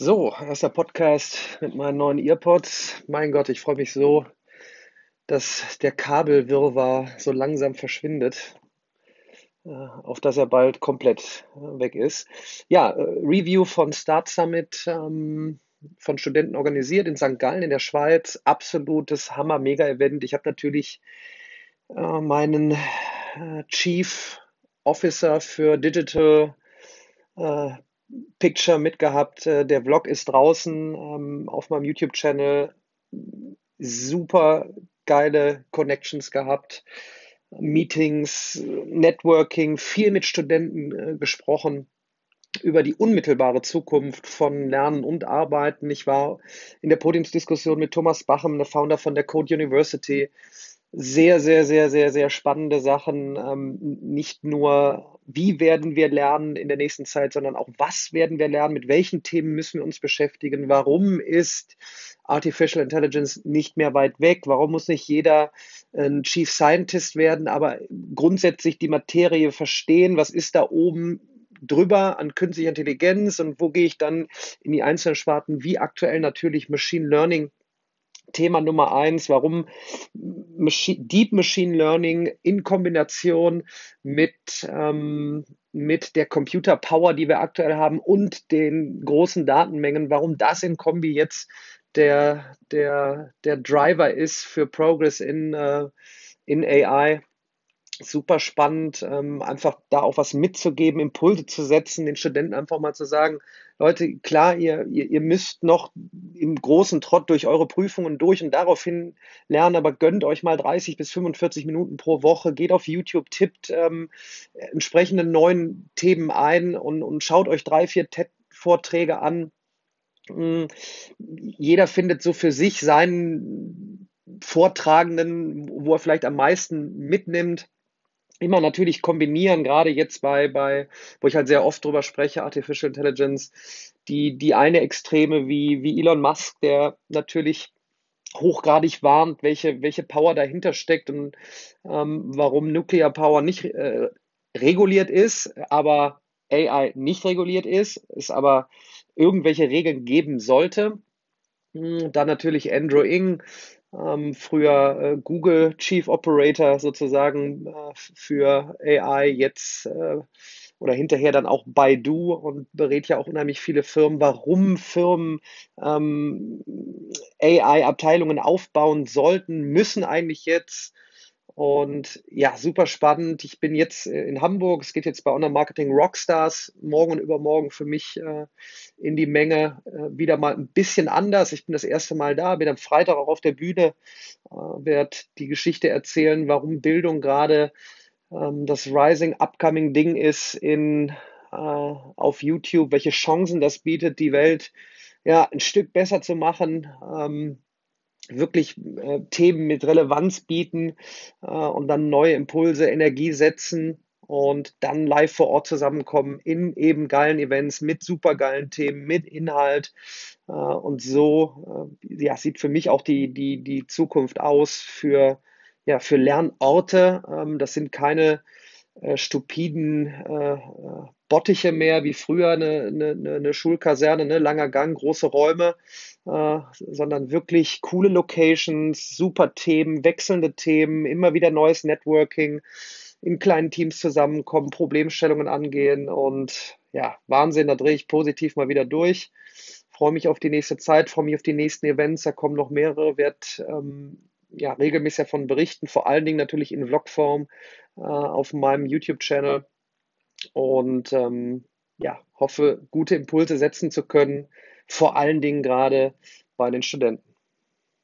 So, erster Podcast mit meinen neuen Earpods. Mein Gott, ich freue mich so, dass der Kabelwirrwarr so langsam verschwindet, äh, auf dass er bald komplett äh, weg ist. Ja, äh, Review von Start Summit ähm, von Studenten organisiert in St. Gallen in der Schweiz. Absolutes Hammer-Mega-Event. Ich habe natürlich meinen Chief Officer für Digital Picture mitgehabt. Äh, der Vlog ist draußen ähm, auf meinem YouTube-Channel. Super geile Connections gehabt. Meetings, Networking, viel mit Studenten äh, gesprochen über die unmittelbare Zukunft von Lernen und Arbeiten. Ich war in der Podiumsdiskussion mit Thomas Bachem, der Founder von der Code University. Sehr, sehr, sehr, sehr, sehr spannende Sachen. Ähm, nicht nur wie werden wir lernen in der nächsten Zeit, sondern auch, was werden wir lernen, mit welchen Themen müssen wir uns beschäftigen, warum ist Artificial Intelligence nicht mehr weit weg, warum muss nicht jeder ein Chief Scientist werden, aber grundsätzlich die Materie verstehen, was ist da oben drüber an künstlicher Intelligenz und wo gehe ich dann in die einzelnen Sparten, wie aktuell natürlich Machine Learning Thema Nummer eins, warum Deep Machine Learning in Kombination mit, ähm, mit der Computer Power, die wir aktuell haben und den großen Datenmengen, warum das in Kombi jetzt der, der, der Driver ist für Progress in, äh, in AI super spannend, ähm, einfach da auch was mitzugeben, Impulse zu setzen, den Studenten einfach mal zu sagen, Leute, klar, ihr, ihr, ihr müsst noch im großen Trott durch eure Prüfungen durch und daraufhin lernen, aber gönnt euch mal 30 bis 45 Minuten pro Woche, geht auf YouTube, tippt ähm, entsprechende neuen Themen ein und, und schaut euch drei, vier TED-Vorträge an. Hm, jeder findet so für sich seinen Vortragenden, wo er vielleicht am meisten mitnimmt immer natürlich kombinieren, gerade jetzt bei, bei, wo ich halt sehr oft drüber spreche, Artificial Intelligence, die, die eine Extreme wie, wie Elon Musk, der natürlich hochgradig warnt, welche, welche Power dahinter steckt und ähm, warum Nuclear Power nicht äh, reguliert ist, aber AI nicht reguliert ist, es aber irgendwelche Regeln geben sollte. Hm, dann natürlich Andrew Ng, ähm, früher äh, Google Chief Operator sozusagen äh, für AI, jetzt äh, oder hinterher dann auch Baidu und berät ja auch unheimlich viele Firmen, warum Firmen ähm, AI-Abteilungen aufbauen sollten, müssen eigentlich jetzt und ja, super spannend. Ich bin jetzt äh, in Hamburg. Es geht jetzt bei Online Marketing Rockstars morgen und übermorgen für mich äh, in die Menge äh, wieder mal ein bisschen anders. Ich bin das erste Mal da, bin am Freitag auch auf der Bühne, äh, werde die Geschichte erzählen, warum Bildung gerade ähm, das Rising Upcoming Ding ist in, äh, auf YouTube, welche Chancen das bietet, die Welt ja ein Stück besser zu machen. Ähm, wirklich äh, Themen mit Relevanz bieten äh, und dann neue Impulse, Energie setzen und dann live vor Ort zusammenkommen in eben geilen Events mit supergeilen Themen, mit Inhalt. Äh, und so äh, ja, sieht für mich auch die, die, die Zukunft aus für, ja, für Lernorte. Ähm, das sind keine äh, stupiden äh, Bottiche mehr wie früher eine, eine, eine Schulkaserne, ne? langer Gang, große Räume, äh, sondern wirklich coole Locations, super Themen, wechselnde Themen, immer wieder neues Networking, in kleinen Teams zusammenkommen, Problemstellungen angehen und ja, Wahnsinn, da drehe ich positiv mal wieder durch. Freue mich auf die nächste Zeit, freue mich auf die nächsten Events, da kommen noch mehrere, werde ähm, ja, regelmäßig davon berichten, vor allen Dingen natürlich in Vlogform äh, auf meinem YouTube-Channel und ähm, ja, hoffe, gute Impulse setzen zu können, vor allen Dingen gerade bei den Studenten.